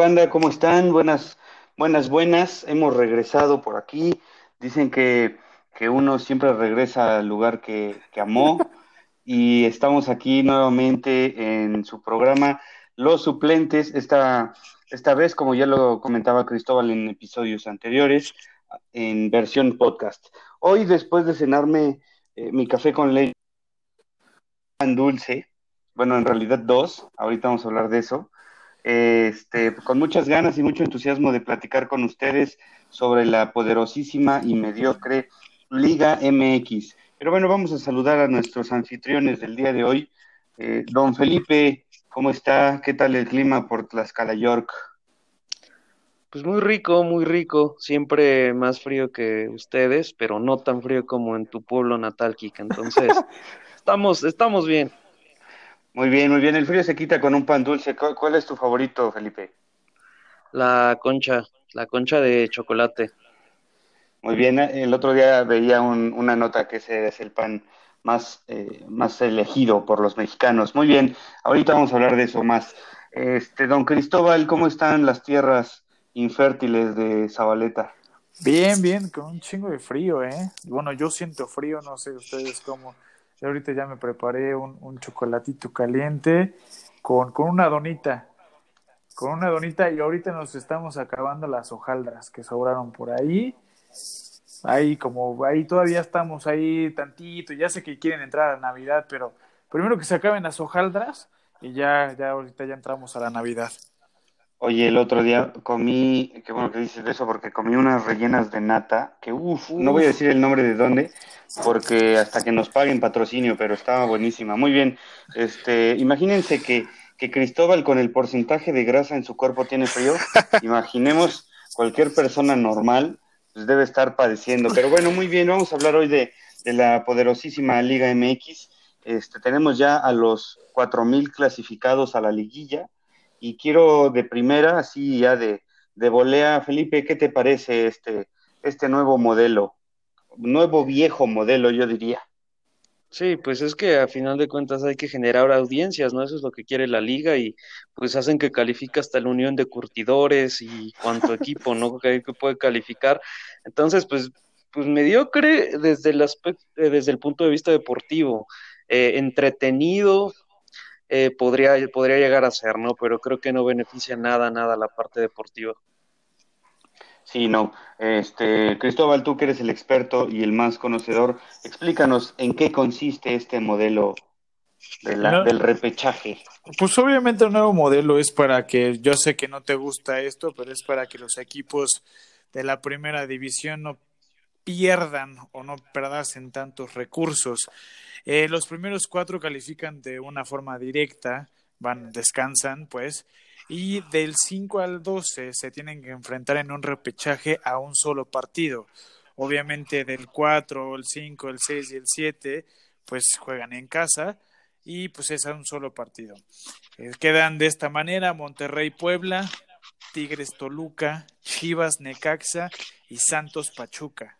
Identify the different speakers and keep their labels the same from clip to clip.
Speaker 1: banda? ¿Cómo están? Buenas, buenas, buenas. Hemos regresado por aquí. Dicen que, que uno siempre regresa al lugar que, que amó. y estamos aquí nuevamente en su programa Los Suplentes. Esta, esta vez, como ya lo comentaba Cristóbal en episodios anteriores, en versión podcast. Hoy, después de cenarme eh, mi café con leche tan dulce, bueno, en realidad dos, ahorita vamos a hablar de eso, este, con muchas ganas y mucho entusiasmo de platicar con ustedes sobre la poderosísima y mediocre Liga MX. Pero bueno, vamos a saludar a nuestros anfitriones del día de hoy. Eh, don Felipe, ¿cómo está? ¿Qué tal el clima por Tlaxcala, York?
Speaker 2: Pues muy rico, muy rico. Siempre más frío que ustedes, pero no tan frío como en tu pueblo natal, Kika. Entonces, estamos, estamos bien.
Speaker 1: Muy bien, muy bien. El frío se quita con un pan dulce. ¿Cuál es tu favorito, Felipe?
Speaker 2: La concha, la concha de chocolate.
Speaker 1: Muy bien. El otro día veía una nota que ese es el pan más, eh, más elegido por los mexicanos. Muy bien. Ahorita vamos a hablar de eso más. Este, don Cristóbal, ¿cómo están las tierras infértiles de Zabaleta?
Speaker 3: Bien, bien, con un chingo de frío, ¿eh? Bueno, yo siento frío, no sé ustedes cómo ahorita ya me preparé un, chocolatito caliente con, con una donita. Con una donita y ahorita nos estamos acabando las hojaldras que sobraron por ahí. Ahí como ahí todavía estamos ahí tantito. Ya sé que quieren entrar a Navidad, pero primero que se acaben las hojaldras y ya, ya ahorita ya entramos a la Navidad.
Speaker 1: Oye, el otro día comí, qué bueno que dices eso, porque comí unas rellenas de nata, que uff, no voy a decir el nombre de dónde, porque hasta que nos paguen patrocinio, pero estaba buenísima. Muy bien, este, imagínense que, que Cristóbal con el porcentaje de grasa en su cuerpo tiene frío, imaginemos cualquier persona normal, pues debe estar padeciendo. Pero bueno, muy bien, vamos a hablar hoy de, de la poderosísima Liga MX. Este, tenemos ya a los cuatro mil clasificados a la liguilla y quiero de primera, así ya de, de volea, Felipe, ¿qué te parece este, este nuevo modelo? Nuevo viejo modelo, yo diría.
Speaker 2: Sí, pues es que a final de cuentas hay que generar audiencias, ¿no? Eso es lo que quiere la liga y pues hacen que califique hasta la unión de curtidores y cuánto equipo, ¿no? Que, puede calificar. Entonces, pues, pues mediocre desde el aspecto, eh, desde el punto de vista deportivo, eh, entretenido, eh, podría, podría llegar a ser, ¿no? Pero creo que no beneficia nada, nada la parte deportiva.
Speaker 1: Sí, no. Este, Cristóbal, tú que eres el experto y el más conocedor, explícanos en qué consiste este modelo del repechaje.
Speaker 3: Pues obviamente el nuevo modelo es para que, yo sé que no te gusta esto, pero es para que los equipos de la primera división no pierdan o no perdasen tantos recursos. Eh, los primeros cuatro califican de una forma directa, van, descansan, pues, y del 5 al 12 se tienen que enfrentar en un repechaje a un solo partido. Obviamente del 4, el 5, el 6 y el 7, pues juegan en casa y pues es a un solo partido. Eh, quedan de esta manera Monterrey Puebla, Tigres Toluca, Chivas Necaxa y Santos Pachuca.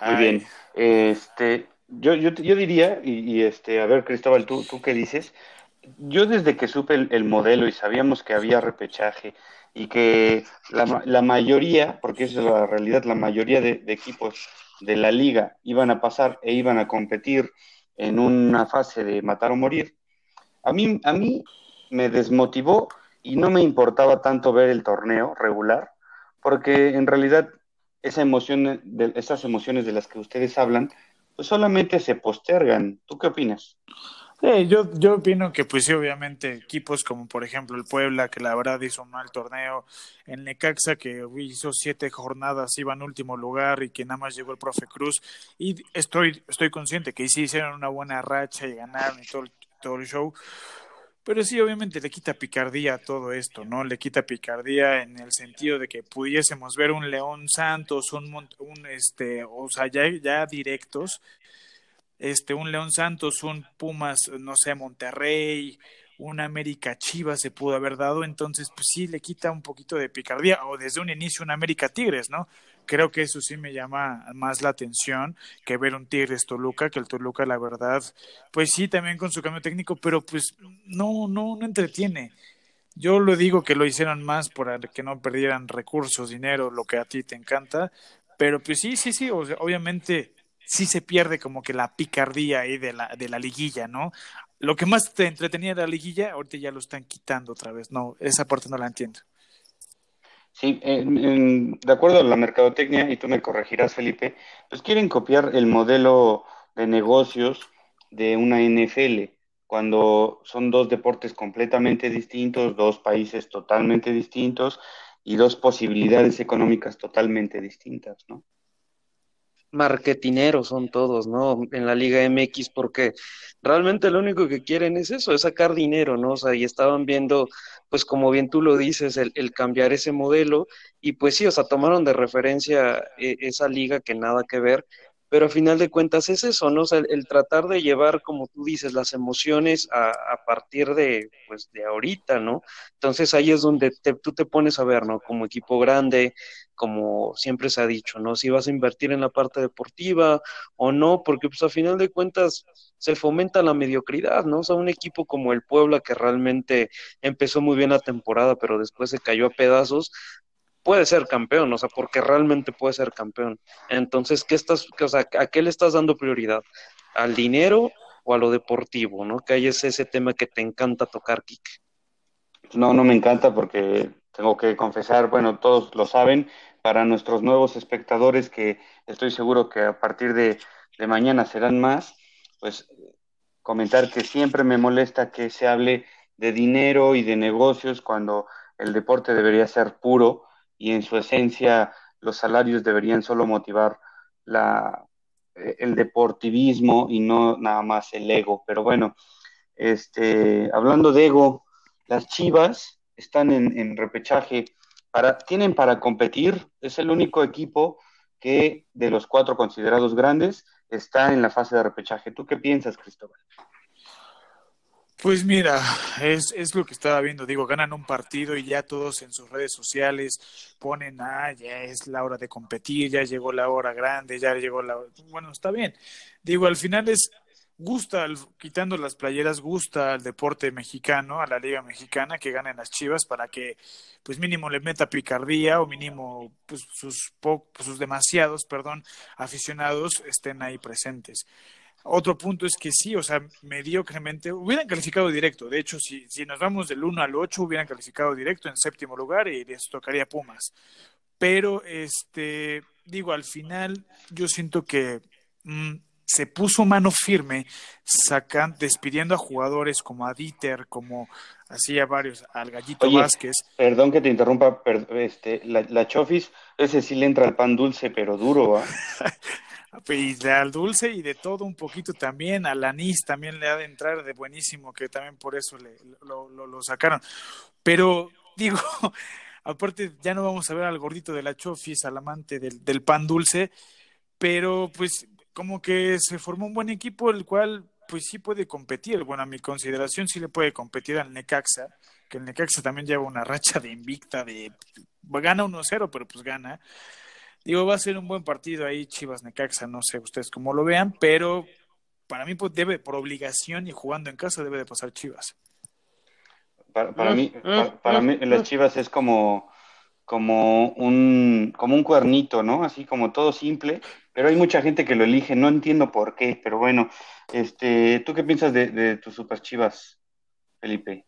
Speaker 1: Muy bien. Este, yo, yo, yo diría, y, este, a ver, Cristóbal, ¿tú, tú qué dices? Yo desde que supe el, modelo y sabíamos que había repechaje y que la, la, mayoría, porque esa es la realidad, la mayoría de, equipos de la liga iban a pasar e iban a competir en una fase de matar o morir, a mí, a mí me desmotivó y no me importaba tanto ver el torneo regular, porque en realidad esa emoción, de, esas emociones de las que ustedes hablan, pues solamente se postergan. ¿Tú qué opinas?
Speaker 3: Sí, yo, yo opino que pues sí, obviamente equipos como por ejemplo el Puebla, que la verdad hizo un mal torneo, el Necaxa, que hizo siete jornadas, iba en último lugar y que nada más llegó el profe Cruz, y estoy, estoy consciente que sí hicieron una buena racha y ganaron y todo, todo el show, pero sí, obviamente le quita picardía a todo esto, ¿no? Le quita picardía en el sentido de que pudiésemos ver un León Santos, un, un este, o sea, ya, ya directos, este, un León Santos, un Pumas, no sé, Monterrey, un América Chivas se pudo haber dado, entonces pues sí le quita un poquito de picardía, o desde un inicio un América Tigres, ¿no? Creo que eso sí me llama más la atención que ver un Tigres Toluca, que el Toluca, la verdad, pues sí, también con su cambio técnico, pero pues no, no, no entretiene. Yo lo digo que lo hicieron más para que no perdieran recursos, dinero, lo que a ti te encanta, pero pues sí, sí, sí, obviamente sí se pierde como que la picardía ahí de la, de la liguilla, ¿no? Lo que más te entretenía de la liguilla, ahorita ya lo están quitando otra vez, no, esa parte no la entiendo.
Speaker 1: Sí, de acuerdo a la mercadotecnia, y tú me corregirás, Felipe, pues quieren copiar el modelo de negocios de una NFL, cuando son dos deportes completamente distintos, dos países totalmente distintos y dos posibilidades económicas totalmente distintas, ¿no?
Speaker 2: Marketineros son todos, ¿no? En la Liga MX, porque realmente lo único que quieren es eso, es sacar dinero, ¿no? O sea, y estaban viendo, pues como bien tú lo dices, el, el cambiar ese modelo, y pues sí, o sea, tomaron de referencia eh, esa liga que nada que ver, pero a final de cuentas es eso, ¿no? O sea, el, tratar de llevar, como tú dices, las emociones a, a, partir de, pues, de ahorita, ¿no? Entonces ahí es donde tú te pones a ver, ¿no? Como equipo grande, como siempre se ha dicho, ¿no? Si vas a invertir en la parte deportiva o no, porque pues a final de cuentas se fomenta la mediocridad, ¿no? O sea, un equipo como el Puebla que realmente empezó muy bien la temporada, pero después se cayó a pedazos, puede ser campeón, o sea, porque realmente puede ser campeón. Entonces, ¿qué estás, o sea, a qué le estás dando prioridad? ¿Al dinero o a lo deportivo, no? Que ahí es ese tema que te encanta tocar, Kike.
Speaker 1: No, no me encanta porque tengo que confesar, bueno, todos lo saben, para nuestros nuevos espectadores, que estoy seguro que a partir de, de mañana serán más, pues comentar que siempre me molesta que se hable de dinero y de negocios cuando el deporte debería ser puro y en su esencia los salarios deberían solo motivar la, eh, el deportivismo y no nada más el ego. Pero bueno, este, hablando de ego, las Chivas están en, repechaje, para, tienen para competir, es el único equipo que de los cuatro considerados grandes está en la fase de repechaje. ¿Tú qué piensas, Cristóbal?
Speaker 3: Pues mira, es, es lo que estaba viendo, digo, ganan un partido y ya todos en sus redes sociales ponen, ah, ya es la hora de competir, ya llegó la hora grande, ya llegó la hora... Bueno, está bien. Digo, al final es, gusta, quitando las playeras, gusta al deporte mexicano, a la liga mexicana, que ganen las chivas para que, pues mínimo le meta picardía o mínimo, pues sus, sus demasiados, perdón, aficionados estén ahí presentes. Otro punto es que sí, o sea, mediocremente hubieran calificado directo. De hecho, si, si nos vamos del 1 al 8, hubieran calificado directo en séptimo lugar y les tocaría Pumas. Pero, este, digo, al final yo siento que mm, se puso mano firme, sacan, despidiendo a jugadores como a Dieter, como así a varios, al Gallito Vázquez.
Speaker 1: Perdón que te interrumpa, este, la, la, Chofis, ese sí le entra al pan dulce, pero duro, ¿ah?
Speaker 3: y al dulce y de todo un poquito también, al anís también le ha de entrar de buenísimo, que también por eso le, lo, lo, sacaron. Pero digo, aparte ya no vamos a ver al gordito de la chofis, al amante del, del pan dulce, pero pues como que se formó un buen equipo, el cual pues sí puede competir. Bueno, a mi consideración sí le puede competir al Necaxa, que el Necaxa también lleva una racha de invicta de gana 1-0, pero pues gana. Digo, va a ser un buen partido ahí, Chivas Necaxa, no sé ustedes cómo lo vean, pero para mí pues, debe, por obligación y jugando en casa, debe de pasar Chivas.
Speaker 1: Para, para mí, para, mí, las Chivas es como, como, un, como un cuernito, ¿no? Así como todo simple, pero hay mucha gente que lo elige, no entiendo por qué, pero bueno, este, ¿tú qué piensas de, de tus super Chivas, Felipe?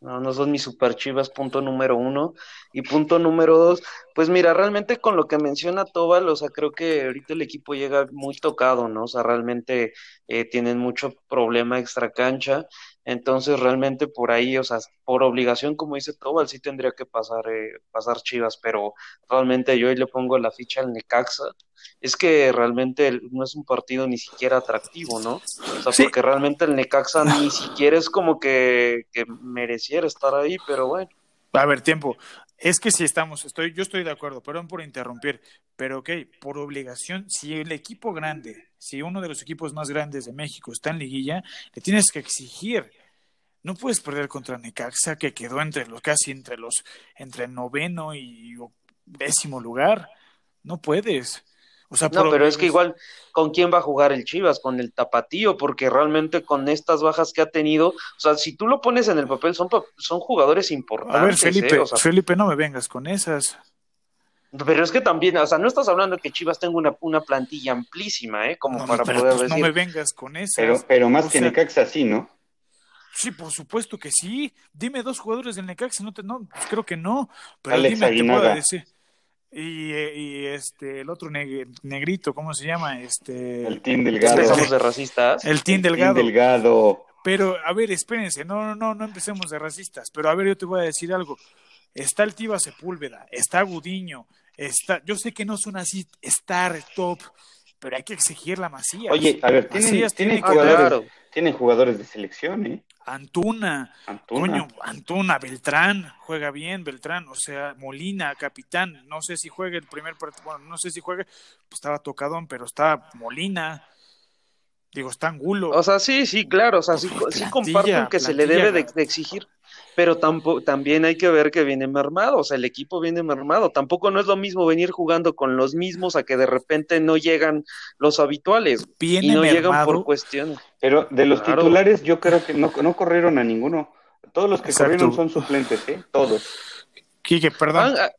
Speaker 2: No, no son mis super chivas, punto número uno. Y punto número dos, pues mira, realmente con lo que menciona Tobal, o sea, creo que ahorita el equipo llega muy tocado, ¿no? O sea, realmente eh, tienen mucho problema extra cancha. Entonces, realmente por ahí, o sea, por obligación, como dice Tobal, sí tendría que pasar, eh, pasar Chivas, pero realmente yo ahí le pongo la ficha al Necaxa. Es que realmente no es un partido ni siquiera atractivo, ¿no? O sea, porque realmente el Necaxa ni siquiera es como que, que mereciera estar ahí, pero bueno.
Speaker 3: A ver, tiempo. Es que si estamos, estoy, yo estoy de acuerdo, perdón por interrumpir, pero ok, por obligación, si el equipo grande, si uno de los equipos más grandes de México está en liguilla, le tienes que exigir. No puedes perder contra Necaxa, que quedó entre los, casi entre los, entre el noveno y décimo lugar. No puedes. O sea,
Speaker 2: no, pero es que igual, ¿con quién va a jugar el Chivas? Con el Tapatío, porque realmente con estas bajas que ha tenido, o sea, si tú lo pones en el papel, son, son jugadores importantes.
Speaker 3: A ver, Felipe, ¿eh? Felipe, no me vengas con esas.
Speaker 2: Pero es que también, o sea, no estás hablando de que Chivas tenga una, una plantilla amplísima, ¿eh? Como para poder
Speaker 3: pues No me vengas con esas.
Speaker 1: Pero, pero más que Necaxa sí, ¿no?
Speaker 3: Sí, por supuesto que sí. Dime dos jugadores del Necaxa, no te, no, pues creo que no. Pero dime, te puedo decir. Y, y, este, el otro negrito, ¿cómo se llama? Este,
Speaker 1: el Team Delgado.
Speaker 2: Empezamos de racistas.
Speaker 3: El Team Delgado.
Speaker 1: Delgado.
Speaker 3: Pero, a ver, espérense, no, no, no, no empecemos de racistas. Pero, a ver, yo te voy a decir algo. Está el Tiva Sepúlveda, está Gudiño, está, yo sé que no son así star top, pero hay que exigir la masía.
Speaker 1: Oye, a ver, tienen, jugadores, tienen jugadores de selección, ¿eh?
Speaker 3: Antuna, Antuna. Antuna, Beltrán, juega bien, Beltrán, o sea, Molina, capitán, no sé si juegue el primer partido, bueno, no sé si juegue, pues estaba tocadón, pero está Molina, digo, está Angulo.
Speaker 2: O sea, sí, sí, claro, o sea, sí, comparto que se le debe de exigir pero tampoco, también hay que ver que viene mermado, o sea, el equipo viene mermado. Tampoco no es lo mismo venir jugando con los mismos a que de repente no llegan los habituales y no llegan por cuestiones.
Speaker 1: Pero de los titulares yo creo que no, no corrieron a ninguno. Todos los que corrieron son suplentes, ¿eh? Todos.
Speaker 3: Quique, perdón. Ah,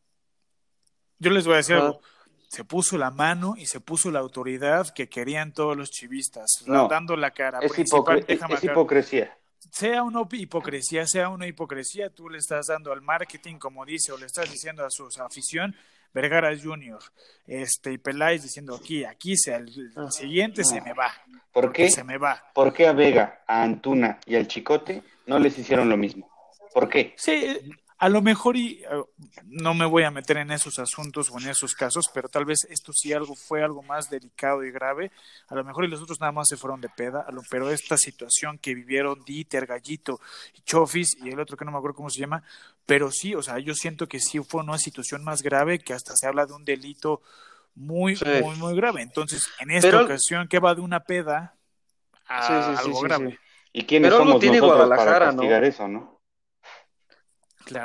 Speaker 3: yo les voy a decir algo se puso la mano y se puso la autoridad que querían todos los chivistas, dando la cara.
Speaker 1: Es, es hipocresía
Speaker 3: sea una hipocresía, sea una hipocresía, tú le estás dando al marketing, como dice, o le estás diciendo a su afición, Vergara Junior, este, y Peláez diciendo aquí, aquí sea el, ah. siguiente se me va.
Speaker 1: ¿Por qué?
Speaker 3: Se me va.
Speaker 1: ¿Por qué a Vega, a Antuna y al Chicote no les hicieron lo mismo? ¿Por qué?
Speaker 3: Sí, a lo mejor y eh, no me voy a meter en esos asuntos o en esos casos, pero tal vez esto sí algo fue algo más delicado y grave. A lo mejor y los otros nada más se fueron de peda, pero esta situación que vivieron Dieter, Gallito y Chofis y el otro que no me acuerdo cómo se llama, pero sí, o sea, yo siento que sí fue una situación más grave que hasta se habla de un delito muy, muy, muy grave. Entonces, en esta ocasión, que va de una peda a algo grave.
Speaker 1: ¿Y quiénes pero somos tiene nosotros Guadalajara, para castigar eso, no?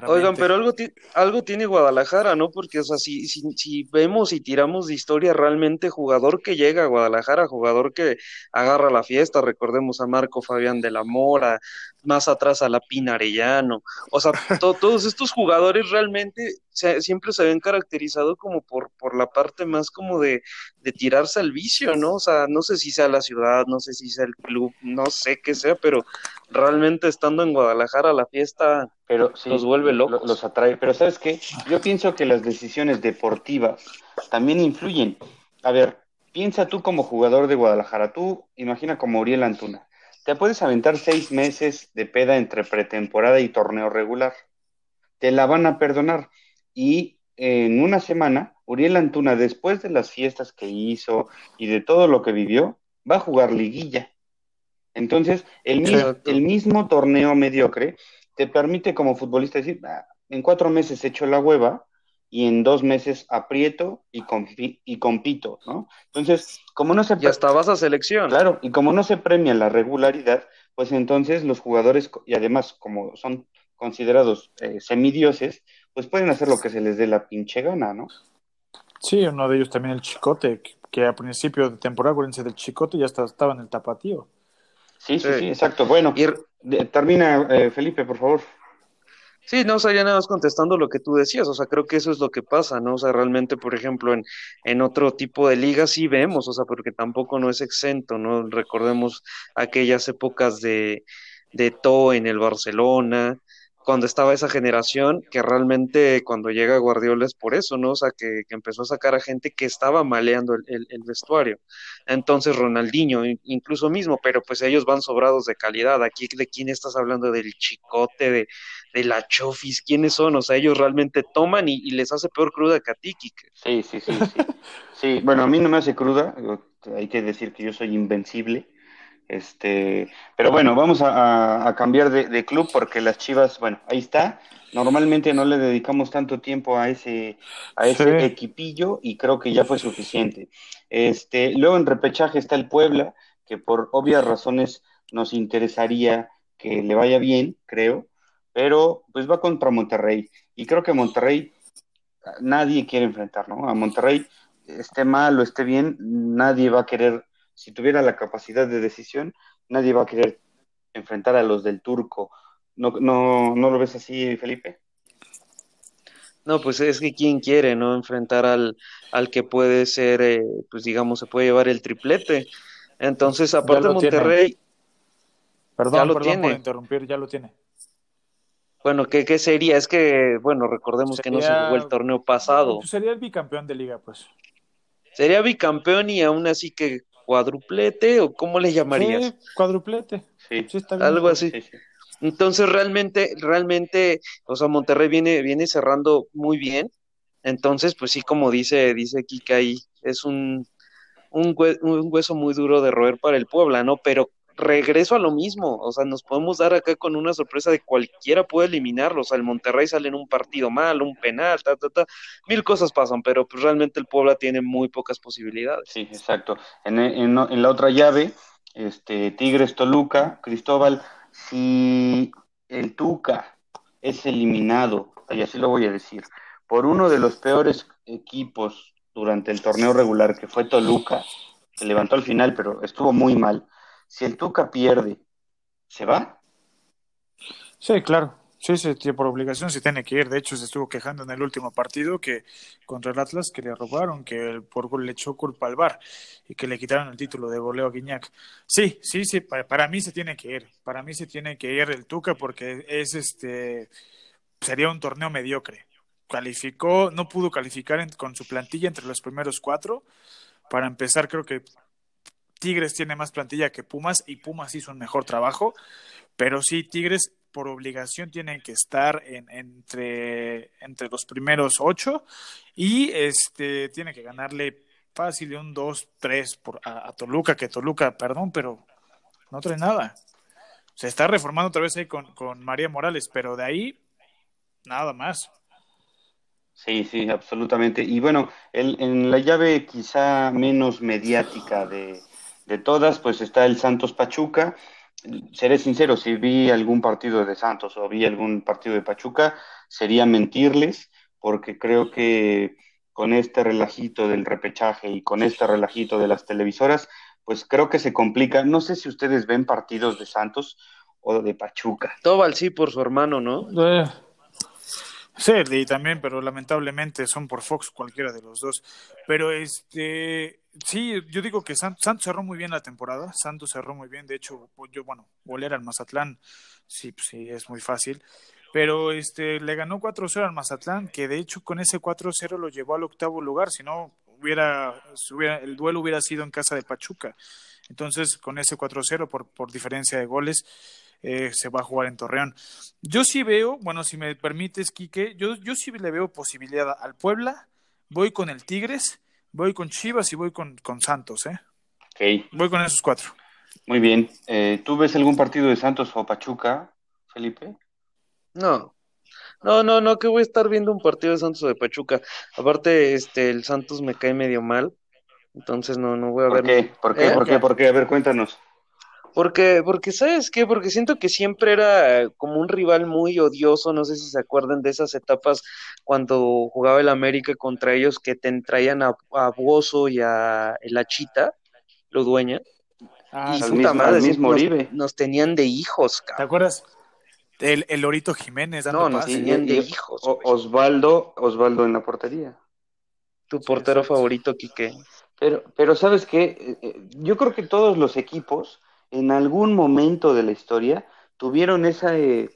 Speaker 2: Oigan, pero algo, algo tiene Guadalajara, ¿no? Porque, o sea, si, si, si, vemos y tiramos de historia realmente, jugador que llega a Guadalajara, jugador que agarra la fiesta, recordemos a Marco Fabián de la Mora, más atrás a la Pina Arellano, o sea, todos estos jugadores realmente siempre se habían caracterizado como por, por la parte más como de, de tirarse al vicio, ¿no? O sea, no sé si sea la ciudad, no sé si sea el club, no sé qué sea, pero realmente estando en Guadalajara la fiesta
Speaker 1: pero sí, los vuelve locos. Los atrae. Pero ¿sabes qué? Yo pienso que las decisiones deportivas también influyen. A ver, piensa tú como jugador de Guadalajara. Tú imagina como Uriel Antuna. Te puedes aventar seis meses de peda entre pretemporada y torneo regular. Te la van a perdonar. Y en una semana, Uriel Antuna, después de las fiestas que hizo y de todo lo que vivió, va a jugar liguilla. Entonces, el, el mismo torneo mediocre te permite como futbolista decir, ah, en cuatro meses echo la hueva y en dos meses aprieto y, y compito, ¿no? Entonces, como no se...
Speaker 2: Ya hasta vas a selección.
Speaker 1: Claro, y como no se premia la regularidad, pues entonces los jugadores, y además como son considerados eh, semidioses, pues pueden hacer lo que se les dé la pinche gana, ¿no?
Speaker 3: Sí, uno de ellos también el Chicote, que, a principio de temporada, acuérdense del Chicote, ya estaba en el tapatío.
Speaker 1: Sí, sí, sí, exacto. Bueno, termina, eh, Felipe, por favor.
Speaker 2: Sí, no, o nada más contestando lo que tú decías, o sea, creo que eso es lo que pasa, ¿no? O sea, realmente, por ejemplo, en, en otro tipo de ligas sí vemos, o sea, porque tampoco no es exento, ¿no? Recordemos aquellas épocas de, de To en el Barcelona, cuando estaba esa generación, que realmente cuando llega Guardiola es por eso, ¿no? O sea, que, empezó a sacar a gente que estaba maleando el, vestuario. Entonces, Ronaldinho, incluso mismo, pero pues ellos van sobrados de calidad. Aquí, ¿de quién estás hablando? Del chicote, de, de la chofis, ¿quiénes son? O sea, ellos realmente toman y, les hace peor cruda que a ti,
Speaker 1: Sí, sí, sí, sí. sí, bueno, a mí no me hace cruda, hay que decir que yo soy invencible este, pero bueno, vamos a, cambiar de, club porque las Chivas, bueno, ahí está. Normalmente no le dedicamos tanto tiempo a ese, a ese equipillo y creo que ya fue suficiente. Este, luego en repechaje está el Puebla, que por obvias razones nos interesaría que le vaya bien, creo, pero pues va contra Monterrey y creo que Monterrey nadie quiere enfrentar, ¿no? A Monterrey esté mal o esté bien, nadie va a querer, si tuviera la capacidad de decisión, nadie va a querer enfrentar a los del turco. ¿No, no, no lo ves así, Felipe?
Speaker 2: No, pues es que quién quiere, ¿no? Enfrentar al, al que puede ser, eh, pues digamos, se puede llevar el triplete. Entonces, aparte de Monterrey.
Speaker 3: Perdón, perdón por interrumpir, ya lo tiene.
Speaker 2: Bueno, ¿qué, ¿qué, sería? Es que, bueno, recordemos que no se jugó el torneo pasado.
Speaker 3: Pues sería el bicampeón de liga, pues.
Speaker 2: Sería bicampeón y aún así que cuadruplete, o cómo le llamarías?
Speaker 3: Sí, cuadruplete.
Speaker 1: Sí,
Speaker 3: está bien.
Speaker 2: Algo así. Entonces, realmente, realmente, o sea, Monterrey viene, viene cerrando muy bien. Entonces, pues sí, como dice, dice Kika ahí, es un, un, hueso muy duro de roer para el Puebla, ¿no? Pero regreso a lo mismo, o sea, nos podemos dar acá con una sorpresa de cualquiera puede eliminarlo, o sea, el Monterrey sale en un partido mal, un penal, ta, ta, ta, mil cosas pasan, pero pues realmente el Puebla tiene muy pocas posibilidades.
Speaker 1: Sí, exacto. En, en, en la otra llave, este Tigres Toluca, Cristóbal, si el Tuca es eliminado, y así lo voy a decir, por uno de los peores equipos durante el torneo regular, que fue Toluca, que levantó al final, pero estuvo muy mal, si el Tuca pierde, ¿se va?
Speaker 3: Sí, claro. Sí, sí, por obligación se tiene que ir. De hecho, se estuvo quejando en el último partido que contra el Atlas que le robaron, que por gol le echó culpa al VAR y que le quitaron el título de goleo a Guiñac. Sí, sí, sí, para, mí se tiene que ir. Para mí se tiene que ir el Tuca porque es este sería un torneo mediocre. Calificó, no pudo calificar con su plantilla entre los primeros cuatro. Para empezar, creo que Tigres tiene más plantilla que Pumas y Pumas hizo un mejor trabajo, pero sí, Tigres por obligación tienen que estar en, entre, entre los primeros ocho y este tiene que ganarle fácil un 2-3 a, a, Toluca, que Toluca, perdón, pero no trae nada. Se está reformando otra vez ahí con, con María Morales, pero de ahí nada más.
Speaker 1: Sí, sí, absolutamente. Y bueno, el, en la llave quizá menos mediática de, de todas, pues está el Santos Pachuca, seré sincero, si vi algún partido de Santos o vi algún partido de Pachuca, sería mentirles, porque creo que con este relajito del repechaje y con este relajito de las televisoras, pues creo que se complica. No sé si ustedes ven partidos de Santos o de Pachuca.
Speaker 2: Tobal sí por su hermano, ¿no?
Speaker 3: Eh, sí, y también, pero lamentablemente son por Fox cualquiera de los dos. Pero este Sí, yo digo que Santos, cerró muy bien la temporada. Santos cerró muy bien. De hecho, yo, bueno, volver al Mazatlán, sí, pues sí, es muy fácil. Pero este, le ganó 4-0 al Mazatlán, que de hecho con ese 4-0 lo llevó al octavo lugar. Si no, hubiera, hubiera, el duelo hubiera sido en casa de Pachuca. Entonces, con ese 4-0 por, por diferencia de goles, eh, se va a jugar en Torreón. Yo sí veo, bueno, si me permites, Quique, yo, yo sí le veo posibilidad al Puebla. Voy con el Tigres Voy con Chivas y voy con, con Santos, ¿eh?
Speaker 1: Ok.
Speaker 3: Voy con esos cuatro.
Speaker 1: Muy bien. Eh, ¿Tú ves algún partido de Santos o Pachuca, Felipe?
Speaker 2: No. No, no, no, que voy a estar viendo un partido de Santos o de Pachuca. Aparte, este, el Santos me cae medio mal. Entonces no, no voy a
Speaker 1: ver.
Speaker 2: Qué?
Speaker 1: ¿Por qué? ¿Eh? ¿Por qué? ¿Por qué? A ver, cuéntanos.
Speaker 2: Porque, porque, ¿sabes qué? Porque siento que siempre era como un rival muy odioso, no sé si se acuerdan de esas etapas cuando jugaba el América contra ellos que te traían a, a Bozo y a el Achita, lo dueña.
Speaker 1: Ah, y puta madre, mismo
Speaker 2: nos, nos, tenían de hijos, cabrón.
Speaker 3: ¿Te acuerdas? El, el Lorito Jiménez
Speaker 2: dando No, nos tenían de hijos.
Speaker 1: Osvaldo, Osvaldo en la portería.
Speaker 2: Tu portero favorito, Quique.
Speaker 1: Pero, pero sabes qué, eh, eh, yo creo que todos los equipos en algún momento de la historia tuvieron esa, eh,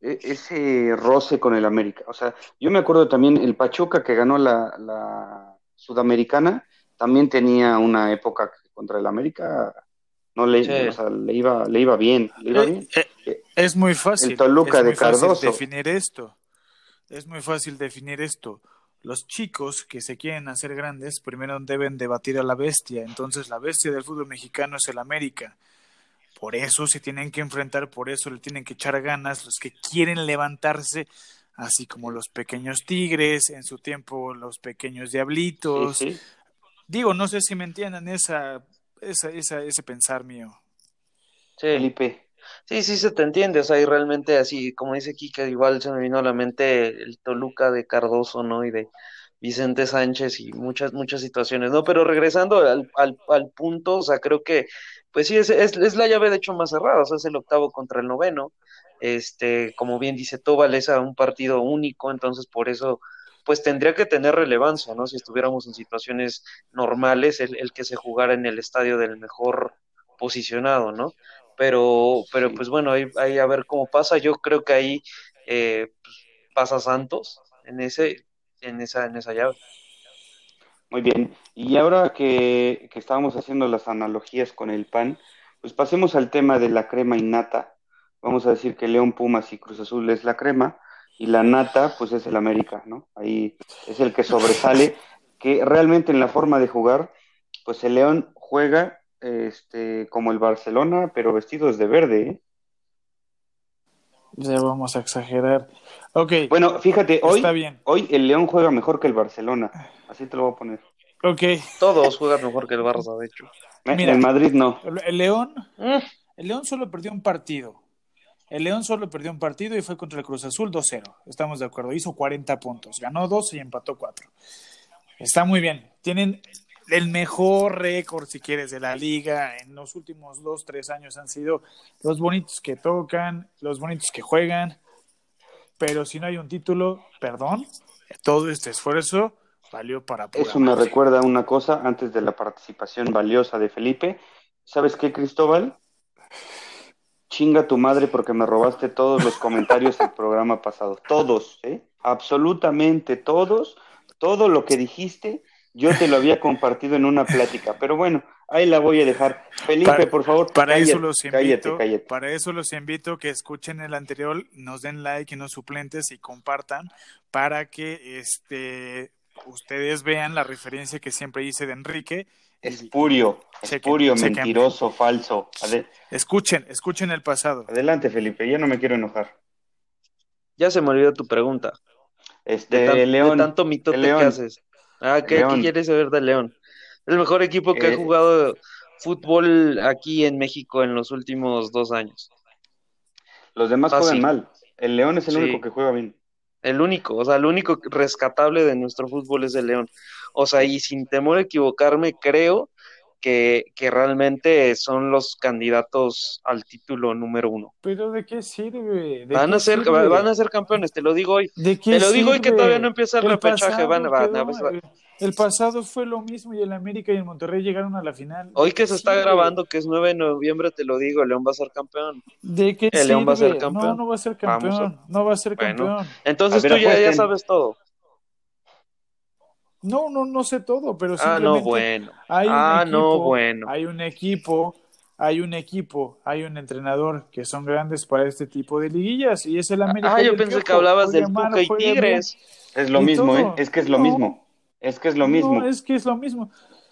Speaker 1: e, ese roce con el América. O sea, yo me acuerdo también el Pachuca que ganó la, la Sudamericana, también tenía una época contra el América no le, le iba le iba bien, le iba
Speaker 3: eh,
Speaker 1: bien.
Speaker 3: Eh, es muy fácil.
Speaker 1: El Toluca
Speaker 3: es muy
Speaker 1: de Cardoso.
Speaker 3: Fácil definir esto. Es muy fácil definir esto. Los chicos que se quieren hacer grandes primero deben debatir a la bestia. Entonces la bestia del fútbol mexicano es el América. Por eso se tienen que enfrentar, por eso le tienen que echar ganas los que quieren levantarse, así como los pequeños tigres, en su tiempo los pequeños diablitos. Digo, no sé si me entiendan esa, esa, esa, ese pensar mío.
Speaker 2: Sí. Felipe. Sí, sí se te entiende, o sea, y realmente así, como dice Kika, igual se me vino a la mente el Toluca de Cardoso, ¿no? Y de Vicente Sánchez y muchas, muchas situaciones, ¿no? Pero regresando al, al, al punto, o sea, creo que, pues sí, es, es, es, la llave de hecho más cerrada, o sea, es el octavo contra el noveno, este, como bien dice Tobal, es a un partido único, entonces por eso, pues tendría que tener relevancia, ¿no? Si estuviéramos en situaciones normales, el, el que se jugara en el estadio del mejor posicionado, ¿no? Pero, pero pues bueno, ahí, ahí a ver cómo pasa, yo creo que ahí eh, pues, pasa Santos en ese, en esa, en esa llave.
Speaker 1: Muy bien, y ahora que, que estábamos haciendo las analogías con el pan, pues pasemos al tema de la crema y nata. Vamos a decir que León, Pumas y Cruz Azul es la crema y la nata pues es el América, ¿no? Ahí es el que sobresale, que realmente en la forma de jugar, pues el León juega este como el Barcelona, pero vestidos de verde, ¿eh?
Speaker 3: Ya vamos a exagerar. Ok.
Speaker 1: Bueno, fíjate, hoy,
Speaker 3: Está bien.
Speaker 1: hoy el León juega mejor que el Barcelona. Así te lo voy a poner.
Speaker 3: Ok.
Speaker 2: Todos juegan mejor que el Barça, de hecho.
Speaker 1: Eh,
Speaker 3: Mira.
Speaker 1: el Madrid no.
Speaker 3: El León,
Speaker 2: Mm,
Speaker 3: el León solo perdió un partido. El León solo perdió un partido y fue contra el Cruz Azul 2-0. Estamos de acuerdo. Hizo 40 puntos. Ganó 12 y empató 4. Está muy bien. Tienen el mejor récord, si quieres, de la liga. En los últimos 2, 3 años han sido los bonitos que tocan, los bonitos que juegan. Pero si no hay un título, perdón, todo este esfuerzo valió para
Speaker 1: Eso me
Speaker 3: madre.
Speaker 1: recuerda una cosa antes de la participación valiosa de Felipe. ¿Sabes qué, Cristóbal? Chinga tu madre porque me robaste todos los comentarios del programa pasado. Todos, ¿eh? Absolutamente todos. Todo lo que dijiste, yo te lo había compartido en una plática. Pero bueno, ahí la voy a dejar. Felipe,
Speaker 3: Para-
Speaker 1: por favor,
Speaker 3: Para
Speaker 1: cállate,
Speaker 3: eso los invito,
Speaker 1: cállate, cállate.
Speaker 3: para eso los invito que escuchen el anterior, nos den like y nos suplentes y compartan para que este ustedes vean la referencia que siempre hice de Enrique.
Speaker 1: Espurio, espurio,
Speaker 3: chequen.
Speaker 1: mentiroso, falso.
Speaker 3: Escuchen, escuchen el pasado.
Speaker 1: adelante, Felipe, ya no me quiero enojar.
Speaker 2: ya se me olvidó tu pregunta.
Speaker 1: Este,
Speaker 2: De, tan- de
Speaker 1: León,
Speaker 2: tanto mitote que
Speaker 1: León.
Speaker 2: haces. Ah, ¿qué, quieres saber del León? El mejor equipo que
Speaker 1: Eh,
Speaker 2: ha jugado fútbol aquí en México en los últimos dos años.
Speaker 1: los demás
Speaker 2: Fácil.
Speaker 1: juegan mal. El León es el
Speaker 2: Sí.
Speaker 1: único que juega bien.
Speaker 2: El único, o sea, el único rescatable de nuestro fútbol es el León. O sea, y sin temor a equivocarme, creo que, que realmente son los candidatos al título número uno.
Speaker 3: Pero ¿de qué sirve? ¿De
Speaker 2: Van
Speaker 3: qué
Speaker 2: a ser,
Speaker 3: sirve?
Speaker 2: van a ser campeones, te lo digo hoy.
Speaker 3: ¿De qué
Speaker 2: Te lo digo hoy que todavía no empieza el repechaje,
Speaker 3: pasado
Speaker 2: van- van- van-
Speaker 3: el pasado fue lo mismo y el América y el Monterrey llegaron a la final.
Speaker 2: Hoy
Speaker 3: ¿De
Speaker 2: que se está
Speaker 3: sirve?
Speaker 2: grabando, que es 9 de noviembre, te lo digo, el León va a ser campeón.
Speaker 3: ¿De qué
Speaker 2: El León va a ser
Speaker 3: sirve?
Speaker 2: campeón.
Speaker 3: No, no va a ser
Speaker 2: a-
Speaker 3: campeón. No va a ser
Speaker 2: Bueno.
Speaker 3: campeón.
Speaker 2: Entonces
Speaker 1: A ver,
Speaker 2: tú ya, ya sabes todo.
Speaker 3: No, no, no sé todo, pero
Speaker 2: Ah, no,
Speaker 3: simplemente
Speaker 2: bueno.
Speaker 3: hay un
Speaker 2: Ah,
Speaker 3: equipo,
Speaker 2: no, bueno.
Speaker 3: hay un equipo, hay un equipo, hay un entrenador que son grandes para este tipo de liguillas y es el América.
Speaker 2: Ah, yo pensé que hablabas del Tuca y. Tigres.
Speaker 1: Es lo
Speaker 3: Y
Speaker 1: mismo,
Speaker 3: todo.
Speaker 1: ¿eh? Es que es lo
Speaker 3: No.
Speaker 1: mismo. Es que es lo mismo.
Speaker 3: No, es que es lo mismo.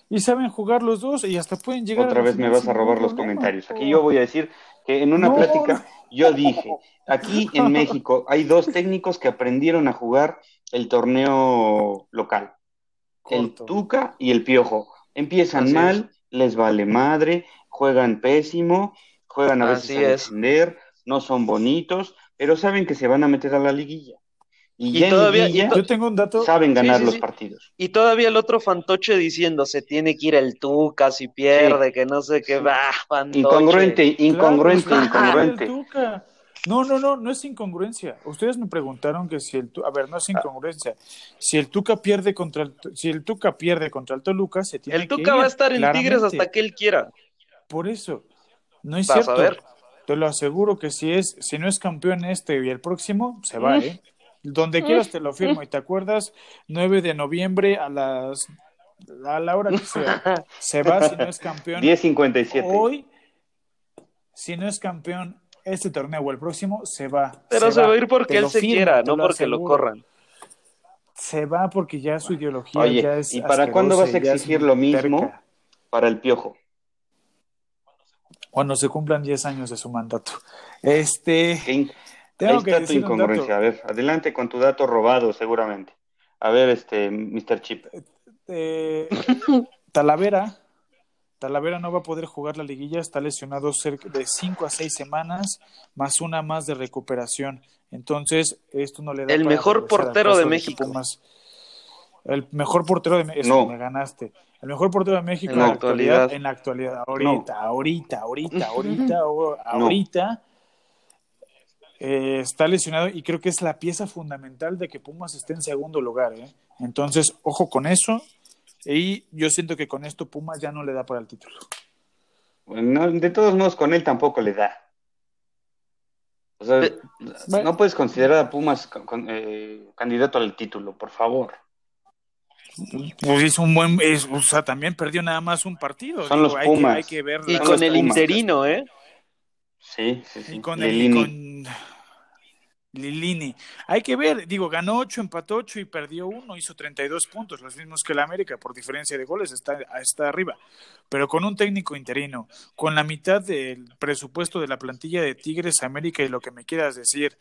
Speaker 3: Y saben jugar los dos y hasta pueden llegar
Speaker 1: Otra vez me vas a robar los
Speaker 3: problema.
Speaker 1: comentarios. Aquí yo voy a decir que en una
Speaker 3: No.
Speaker 1: plática yo dije, aquí en México hay dos técnicos que aprendieron a jugar el torneo local. El. Tuca y el Piojo. Empiezan
Speaker 2: Así es.
Speaker 1: mal, les vale madre, juegan pésimo, juegan a veces
Speaker 2: Así
Speaker 1: a
Speaker 2: es.
Speaker 1: defender, no son bonitos, pero saben que se van a meter a la liguilla. Y,
Speaker 2: Y
Speaker 1: ya
Speaker 2: todavía-
Speaker 1: liguilla
Speaker 2: y to-
Speaker 3: Yo tengo un dato.
Speaker 1: saben ganar
Speaker 2: Sí, sí,
Speaker 1: los
Speaker 2: sí.
Speaker 1: partidos.
Speaker 2: Y todavía el otro fantoche diciendo, se tiene que ir el Tuca si pierde, que no sé qué, va, fantoche.
Speaker 1: Incongruente, incongruente,
Speaker 3: Claro,
Speaker 1: incongruente.
Speaker 3: No, no, no, no es incongruencia. Ustedes me preguntaron que si el a ver, no es incongruencia. Si el Tuca pierde contra el si el Tuca pierde contra el Toluca, se tiene
Speaker 2: El
Speaker 3: que
Speaker 2: Tuca
Speaker 3: ir,
Speaker 2: va a estar en
Speaker 3: claramente.
Speaker 2: Tigres hasta que él quiera.
Speaker 3: Por eso. No es
Speaker 2: Vas a
Speaker 3: cierto.
Speaker 2: ver.
Speaker 3: Te lo aseguro que si es si no es campeón este y el próximo, se va,
Speaker 2: Mm.
Speaker 3: ¿eh? Donde quieras te lo firmo y te acuerdas 9 de noviembre a las a la hora que sea. Se va si no es campeón.
Speaker 1: 10.57.
Speaker 3: Hoy, si no es campeón este torneo o el próximo, se va.
Speaker 2: Pero se, va a ir
Speaker 3: Te
Speaker 2: porque él se quiera, no porque lo corran.
Speaker 3: Se va porque ya su ideología
Speaker 1: Oye,
Speaker 3: ya es
Speaker 1: ¿y para cuándo vas a exigir lo mismo?
Speaker 3: terca.
Speaker 1: Para el Piojo.
Speaker 3: Cuando se cumplan 10 años de su mandato. Este,
Speaker 1: ¿Qué
Speaker 3: tengo
Speaker 1: Ahí
Speaker 3: que
Speaker 1: está tu incongruencia. A ver, adelante con tu dato robado, seguramente. A ver, este, Mr. Chip.
Speaker 3: Eh, Talavera, Talavera no va a poder jugar la liguilla, está lesionado cerca de 5 a 6 semanas, más una más de recuperación. Entonces, esto no le da
Speaker 2: El
Speaker 3: para
Speaker 2: mejor portero de México.
Speaker 3: Pumas. El mejor portero de México,
Speaker 1: No.
Speaker 3: me ganaste. El mejor portero de México
Speaker 2: En la
Speaker 3: actualidad,
Speaker 2: actualidad.
Speaker 3: en la actualidad, ahorita, ahorita, ahorita, ahorita, ahorita, eh, está lesionado y creo que es la pieza fundamental de que Pumas esté en segundo lugar, ¿eh? Entonces, ojo con eso. Y yo siento que con esto Pumas ya no le da para el título.
Speaker 1: No, de todos modos, con él tampoco le da. O sea, no puedes considerar a Pumas con- con, eh, candidato al título, por favor.
Speaker 3: Pues hizo un buen, es- o sea, también perdió nada más un partido.
Speaker 1: Son los
Speaker 3: hay
Speaker 1: Pumas.
Speaker 3: Que, hay que ver
Speaker 2: Y con el
Speaker 1: Pumas.
Speaker 2: interino, ¿eh?
Speaker 1: Sí, sí, sí.
Speaker 3: y con el con Lilini. Hay que ver, digo, ganó 8, empató 8 y perdió 1, hizo 32 puntos, los mismos que el América, por diferencia de goles, está, está arriba. Pero con un técnico interino, con la mitad del presupuesto de la plantilla de Tigres, América y lo que me quieras decir,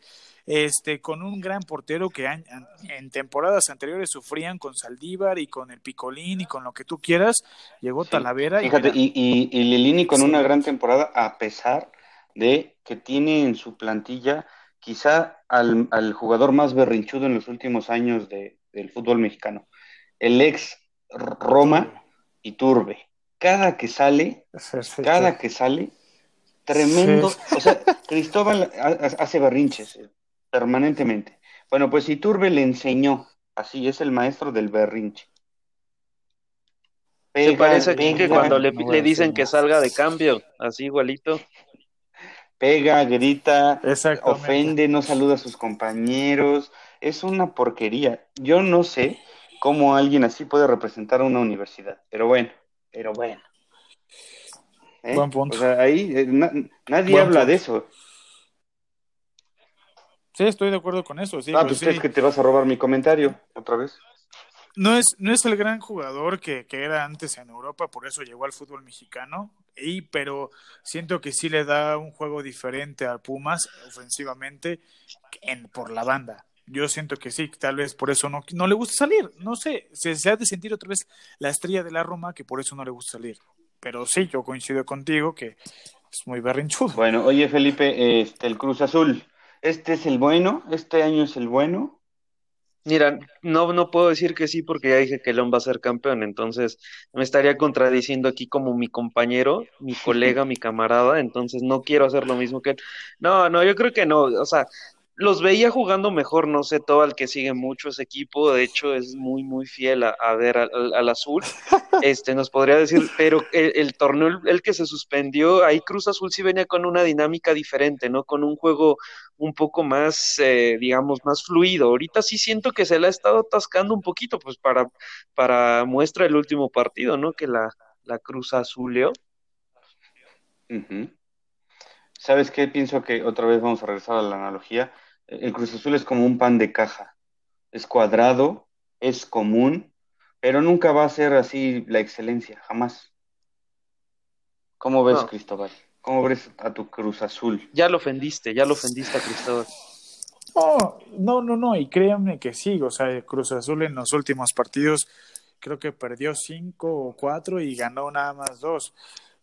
Speaker 3: este, con un gran portero que han- en temporadas anteriores sufrían con Saldívar y con el Picolín y con lo que tú quieras, llegó
Speaker 1: Sí.
Speaker 3: Talavera y
Speaker 1: Fíjate, y, y, y Lilini con
Speaker 3: Sí.
Speaker 1: una gran temporada, a pesar de que tiene en su plantilla quizá al, al jugador más berrinchudo en los últimos años de- del fútbol mexicano, el ex Roma Iturbe. Cada que sale, cada que sale, tremendo. O sea, Cristóbal ha- ha- hace berrinches eh, permanentemente. Bueno, pues Iturbe le enseñó, así es el maestro del berrinche.
Speaker 2: Se
Speaker 1: Pega,
Speaker 2: parece aquí que cuando le,
Speaker 3: no
Speaker 2: dicen que salga de cambio, así igualito.
Speaker 1: Pega, grita, ofende, no saluda a sus compañeros. Es una porquería. Yo no sé cómo alguien así puede representar a una universidad, pero bueno, pero bueno. ¿Eh?
Speaker 3: Buen punto.
Speaker 1: O sea, ahí eh, na- nadie
Speaker 3: Buen
Speaker 1: habla
Speaker 3: punto.
Speaker 1: de eso.
Speaker 3: Sí, estoy de acuerdo con eso. Sí,
Speaker 1: ah,
Speaker 3: pues
Speaker 1: pues
Speaker 3: sí.
Speaker 1: crees que te vas a robar mi comentario otra vez.
Speaker 3: No es, no es el gran jugador que, que era antes en Europa, por eso llegó al fútbol mexicano, y, pero siento que sí le da un juego diferente a Pumas ofensivamente en, por la banda. Yo siento que sí, tal vez por eso no, no le gusta salir. No sé, se, se ha de sentir otra vez la estrella de la Roma que por eso no le gusta salir. Pero sí, yo coincido contigo que es muy berrinchudo.
Speaker 1: Bueno, oye Felipe, este, el Cruz Azul, ¿este es el bueno? ¿Este año es el bueno?
Speaker 2: Mira, no, no puedo decir que sí porque ya dije que León va a ser campeón, entonces me estaría contradiciendo aquí como mi compañero, mi colega, mi camarada, entonces no quiero hacer lo mismo que él. No, no, yo creo que no, o sea, los veía jugando mejor, no sé, todo al que sigue mucho ese equipo, de hecho es muy, muy fiel a, a ver al, azul, este, nos podría decir, pero el, el torneo, el, el que se suspendió, ahí Cruz Azul sí venía con una dinámica diferente, ¿no? Con un juego un poco más, eh, digamos, más fluido. Ahorita sí siento que se le ha estado atascando un poquito, pues para, para muestra el último partido, ¿no? Que la, la Cruz Azuleó.
Speaker 1: Ujú. ¿Sabes qué? Pienso que otra vez vamos a regresar a la analogía. El Cruz Azul es como un pan de caja. Es cuadrado, es común, pero nunca va a ser así la excelencia, jamás. ¿Cómo ves,
Speaker 2: No.
Speaker 1: Cristóbal? ¿Cómo ves a tu Cruz Azul?
Speaker 2: Ya lo ofendiste, ya lo ofendiste a Cristóbal.
Speaker 3: No, no, no, no, y créanme que sí, o sea, Cruz Azul en los últimos partidos creo que perdió cinco o cuatro y ganó nada más dos.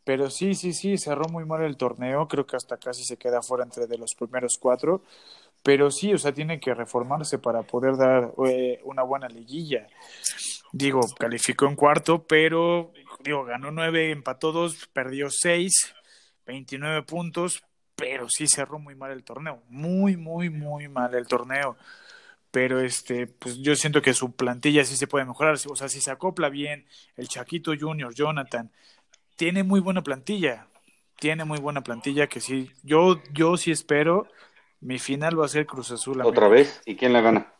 Speaker 3: Pero sí, sí, sí, cerró muy mal el torneo, creo que hasta casi se queda fuera entre de los primeros cuatro. Pero sí, o sea, tiene que reformarse para poder dar eh, una buena liguilla. Digo, calificó en cuarto, pero digo, ganó nueve, empató dos, perdió seis, 29 puntos, pero sí cerró muy mal el torneo, muy, muy, muy mal el torneo. Pero este, pues yo siento que su plantilla sí se puede mejorar, o sea, si se acopla bien el Chaquito Junior, Jonathan, tiene muy buena plantilla, tiene muy buena plantilla que sí, yo, yo sí espero, mi final va a ser Cruz Azul.
Speaker 1: ¿Otra
Speaker 3: América.
Speaker 1: vez? ¿Y quién la gana?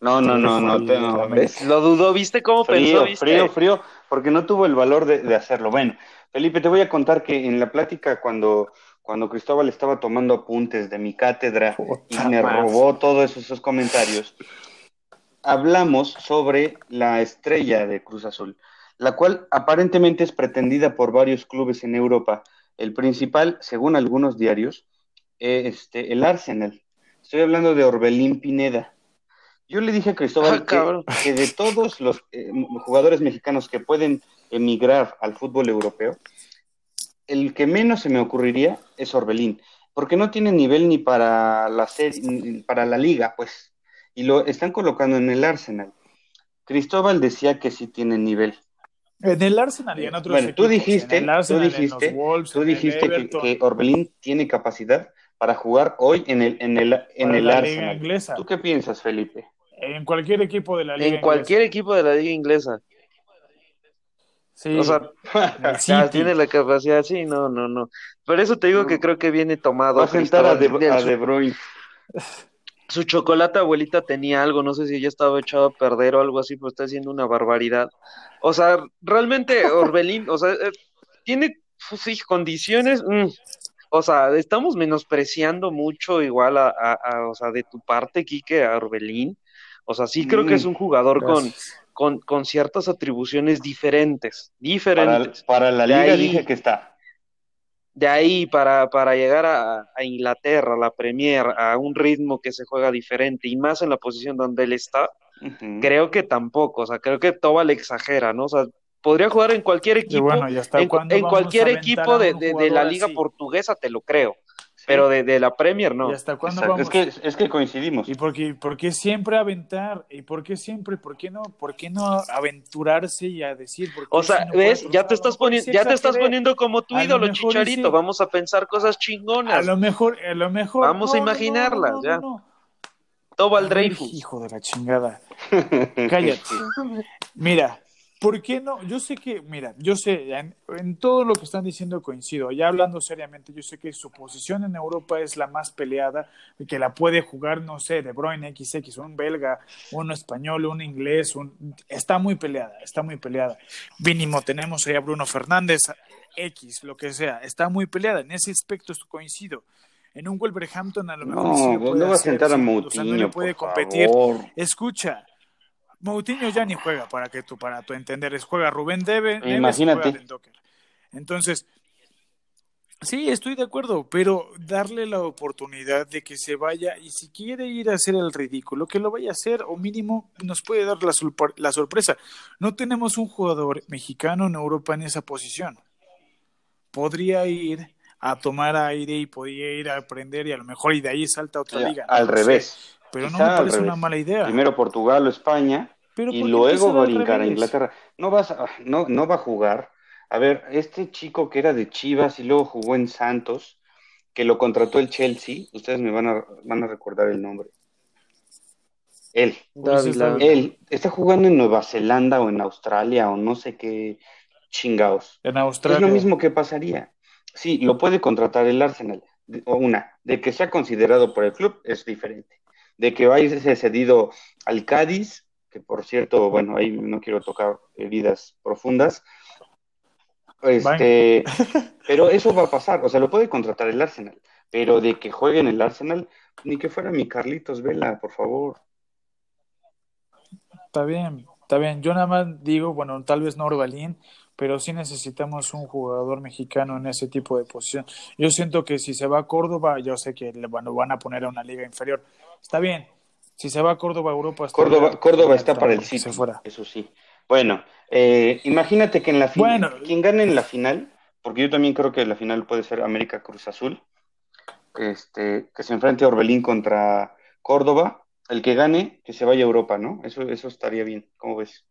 Speaker 1: No, no, no, no, te- no, ¿ves?
Speaker 2: Lo dudó, ¿viste cómo
Speaker 1: Frío,
Speaker 2: pensó? ¿Viste?
Speaker 1: frío, frío, porque no tuvo el valor de, de hacerlo. Bueno, Felipe, te voy a contar que en la plática cuando, cuando Cristóbal estaba tomando apuntes de mi cátedra y me robó todos esos comentarios, hablamos sobre la estrella de Cruz Azul, la cual aparentemente es pretendida por varios clubes en Europa. El principal, según algunos diarios, eh, este, el Arsenal. Estoy hablando de Orbelín Pineda. Yo le dije a Cristóbal
Speaker 2: Ah,
Speaker 1: que, que de todos los eh, jugadores mexicanos que pueden emigrar al fútbol europeo, el que menos se me ocurriría es Orbelín, porque no tiene nivel ni para la serie, ni para la liga, pues. y lo están colocando en el Arsenal. Cristóbal decía que sí tiene nivel.
Speaker 3: En el Arsenal y en otros
Speaker 1: bueno, tú dijiste, tú dijiste, tú dijiste que, que, Orbelín tiene capacidad para jugar hoy en el, en el, en el Arsenal. Inglesa. ¿Tú qué piensas, Felipe?
Speaker 3: En cualquier equipo de la liga.
Speaker 2: En cualquier equipo de la liga inglesa. Sí. O sea, tiene la capacidad, sí, no, no, no. Por eso te digo que creo que viene tomado.
Speaker 1: Va a sentar a De, Bruyne.
Speaker 2: Su chocolate abuelita tenía algo, no sé si ya estaba echado a perder o algo así, pero está haciendo una barbaridad. O sea, realmente Orbelín, o sea, eh, tiene pues, sí, condiciones, mm, o sea, estamos menospreciando mucho igual a, a, o sea, de tu parte, Quique, a Orbelín. O sea, sí creo que es mm, un jugador con, con, con, ciertas atribuciones diferentes, diferentes.
Speaker 1: Para, la liga dije que está.
Speaker 2: De ahí para, para llegar a, a, Inglaterra, a la Premier, a un ritmo que se juega diferente y más en la posición donde él está, creo que tampoco, o sea, creo que Toba le exagera, ¿no? O sea, podría jugar en cualquier equipo, en, cualquier equipo de, de, la liga portuguesa, te lo creo. Pero de, de, la Premier no.
Speaker 3: ¿Y hasta cuándo vamos?
Speaker 1: Es que, es que coincidimos.
Speaker 3: ¿Y por qué, por qué siempre aventar? ¿Y por qué siempre? ¿Por qué no, por qué no aventurarse y a decir?
Speaker 2: o sea, ves, ya te estás poniendo, ya te estás poniendo como tu ídolo, Chicharito. Vamos a pensar cosas chingonas.
Speaker 3: A lo mejor, a lo mejor.
Speaker 2: Vamos a imaginarlas, ya. Todo al Dreyfus.
Speaker 3: Hijo de la chingada. Cállate. Mira, ¿Por qué no? Yo sé que, mira, yo sé, en, todo lo que están diciendo coincido. Ya hablando seriamente, yo sé que su posición en Europa es la más peleada, y que la puede jugar, no sé, De Bruyne, XX, un belga, uno español, un inglés, un, está muy peleada, está muy peleada. Mínimo tenemos ahí a Bruno Fernández, X, lo que sea, está muy peleada. En ese aspecto coincido. En un Wolverhampton a lo mejor
Speaker 1: no, sí le puede no va a sentar a Moutinho, no le puede competir.
Speaker 3: Escucha, Moutinho ya ni juega para que tú, para tu entender, es juega Rubén Debe,
Speaker 1: Imagínate.
Speaker 3: Entonces, sí, estoy de acuerdo, pero darle la oportunidad de que se vaya y si quiere ir a hacer el ridículo, que lo vaya a hacer o mínimo nos puede dar la, la sorpresa. No tenemos un jugador mexicano en Europa en esa posición. Podría ir a tomar aire y podría ir a aprender y a lo mejor y de ahí salta otra liga.
Speaker 1: Al revés.
Speaker 3: Pero no me parece una mala idea.
Speaker 1: Primero Portugal o España y luego va a brincar a Inglaterra. No, vas no, no va a jugar. A ver, este chico que era de Chivas y luego jugó en Santos, que lo contrató el Chelsea, ustedes me van a, van a recordar el nombre. Él. Él está jugando en Nueva Zelanda o en Australia o no sé qué chingados.
Speaker 3: En Australia.
Speaker 1: Es lo mismo que pasaría. Sí, lo puede contratar el Arsenal. O una, de que sea considerado por el club es diferente de que vaya cedido al Cádiz, que por cierto, bueno, ahí no quiero tocar heridas profundas. Este, pero eso va a pasar, o sea, lo puede contratar el Arsenal, pero de que juegue en el Arsenal, ni que fuera mi Carlitos Vela, por favor.
Speaker 3: Está bien, está bien. Yo nada más digo, bueno, tal vez no Orbalín, pero sí necesitamos un jugador mexicano en ese tipo de posición. Yo siento que si se va a Córdoba, yo sé que le van a poner a una liga inferior, Está bien. Si se va a Córdoba, Europa.
Speaker 1: Está Córdoba, Córdoba está para el sitio. Eso sí. Bueno, eh, imagínate que en la final, bueno, quien gane en la final, porque yo también creo que la final puede ser América Cruz Azul, este, que se enfrente a Orbelín contra Córdoba, el que gane, que se vaya a Europa, ¿no? Eso, eso estaría bien, ¿cómo ves?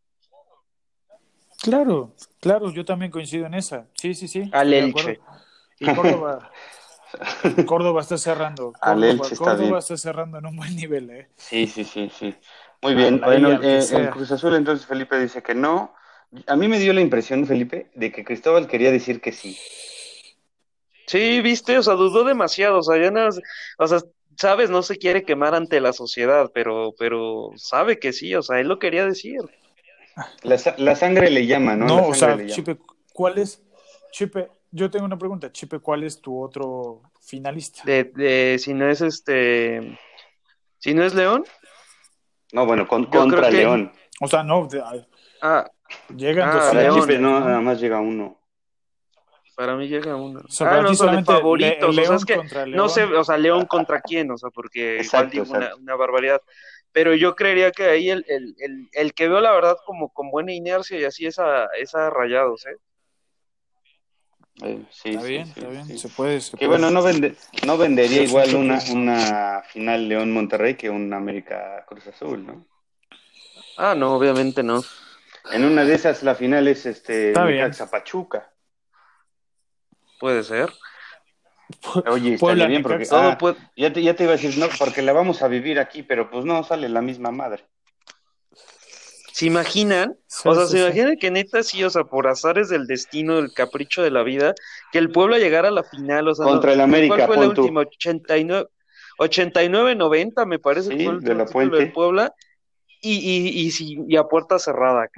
Speaker 3: Claro, claro, yo también coincido en esa. Sí, sí, sí.
Speaker 2: Al Elche.
Speaker 3: Y Córdoba, Córdoba está cerrando. Córdoba, está, cerrando en un buen nivel, ¿eh?
Speaker 1: Sí, sí, sí, sí. Muy bien. Bueno, eh, el Cruz Azul entonces Felipe dice que no. A mí me dio la impresión, Felipe, de que Cristóbal quería decir que sí.
Speaker 2: Sí, viste, o sea, dudó demasiado, o sea, ya no, o sea, sabes, no se quiere quemar ante la sociedad, pero, pero sabe que sí, o sea, él lo quería decir.
Speaker 1: La, la sangre le llama, ¿no?
Speaker 3: No, o sea, Chipe, ¿cuál es, Chipe, yo tengo una pregunta, Chipe, ¿cuál es tu otro finalista?
Speaker 2: De, de si no es este, si no es León.
Speaker 1: No, bueno, contra León.
Speaker 3: O sea, no.
Speaker 2: ah,
Speaker 3: llegan
Speaker 1: ah, Chipe no, nada más llega uno.
Speaker 2: Para mí llega uno. O sea, ah, no, son de favoritos. o sea, es que no sé, o sea, León contra quién, o sea, porque igual digo una, una, barbaridad. Pero yo creería que ahí el, el, el, el, que veo la verdad como con buena inercia y así es a, es a Rayados, ¿eh?
Speaker 1: Eh, sí,
Speaker 3: está bien,
Speaker 1: sí,
Speaker 3: está bien,
Speaker 1: sí.
Speaker 3: se puede. Se
Speaker 1: Que
Speaker 3: puede.
Speaker 1: bueno, no, vende, no vendería igual una, una final León Monterrey que un América Cruz Azul, ¿no?
Speaker 2: Ah, no, obviamente no.
Speaker 1: En una de esas la final es este
Speaker 3: Está bien.
Speaker 1: Necaxa Pachuca.
Speaker 2: Puede ser.
Speaker 1: Oye, estaría bien porque.
Speaker 2: Todo
Speaker 1: ah,
Speaker 2: puede-
Speaker 1: ya, te, ya te iba a decir, no, porque la vamos a vivir aquí, pero pues no, sale la misma madre.
Speaker 2: ¿Se imaginan?
Speaker 3: Sí,
Speaker 2: O sea,
Speaker 3: sí,
Speaker 2: se
Speaker 3: sí.
Speaker 2: imaginan que neta sí, o sea, por azares del destino, el capricho de la vida, que el Puebla llegara a la final, o sea,
Speaker 1: Contra
Speaker 2: no-
Speaker 1: el América,
Speaker 2: ¿cuál fue la
Speaker 1: tú.
Speaker 2: última? 89, 89-90, me parece
Speaker 1: Sí,
Speaker 2: que fue el
Speaker 1: de la Puente.
Speaker 2: del Puebla, y, y, y, sí, y a puerta cerrada.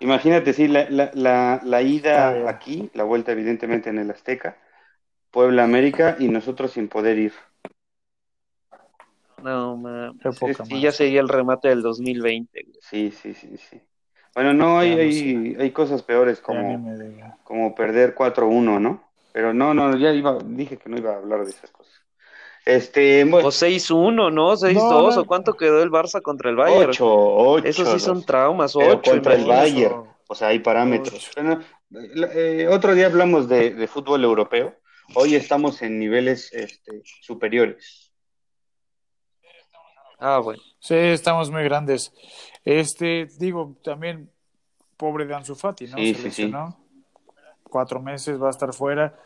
Speaker 1: Imagínate, sí, la, la, la, la ida aquí, la vuelta evidentemente en el Azteca, Puebla América y nosotros sin poder ir.
Speaker 2: No, man. Y
Speaker 3: madre.
Speaker 2: ya sería el remate del 2020. güey.
Speaker 1: Sí, sí, sí, sí. Bueno, no, hay,
Speaker 3: no
Speaker 1: hay, hay cosas peores como, como perder 4-1, ¿no? Pero no, no, ya iba, dije que no iba a hablar de esas cosas. Este,
Speaker 2: O
Speaker 1: bueno,
Speaker 2: 6-1, ¿no? 6-2,
Speaker 3: No, no.
Speaker 2: ¿o cuánto quedó el Barça contra el Bayern?
Speaker 1: 8, 8.
Speaker 2: Esos sí son traumas,
Speaker 1: Pero
Speaker 2: 8.
Speaker 1: contra el. Bayern, o sea, hay parámetros. Bueno, eh, otro día hablamos de, de fútbol europeo. Hoy estamos en niveles este, superiores.
Speaker 2: Ah, bueno.
Speaker 3: Sí, estamos muy grandes. Este, digo, también pobre de Ansu Fati, ¿no?
Speaker 1: Sí,
Speaker 3: Se
Speaker 1: sí, sí.
Speaker 3: Cuatro meses va a estar fuera.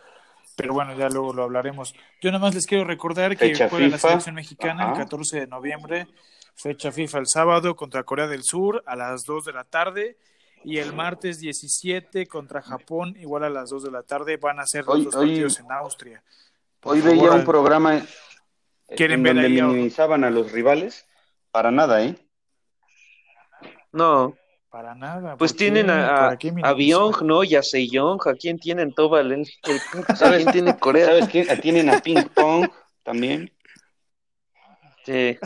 Speaker 3: Pero bueno, ya luego lo hablaremos. Yo nada más les quiero recordar que
Speaker 1: Fecha
Speaker 3: juega la selección mexicana el
Speaker 1: Ajá.
Speaker 3: 14 de noviembre, fecha FIFA el sábado contra Corea del Sur a las 2 de la tarde y el martes 17 contra Japón igual a las 2 de la tarde van a ser los
Speaker 1: Hoy-
Speaker 3: dos
Speaker 1: hoy-
Speaker 3: partidos en Austria. Por
Speaker 1: Hoy
Speaker 3: favor,
Speaker 1: veía un
Speaker 3: al-
Speaker 1: programa
Speaker 3: ¿Quieren
Speaker 1: en
Speaker 3: ver
Speaker 1: donde
Speaker 3: ahí
Speaker 1: minimizaban a los rivales. Para nada, ¿eh?
Speaker 2: No,
Speaker 3: Para nada.
Speaker 2: pues
Speaker 3: ¿por
Speaker 2: tienen a,
Speaker 3: ¿Para
Speaker 2: a, a? Byung, ¿no? Y a Sejong. ¿A quién tienen todo el, el,
Speaker 1: ¿Sabes?
Speaker 2: ¿Quién tiene Corea?
Speaker 1: ¿Sabes quién? Tienen a Ping Pong también.
Speaker 2: Sí.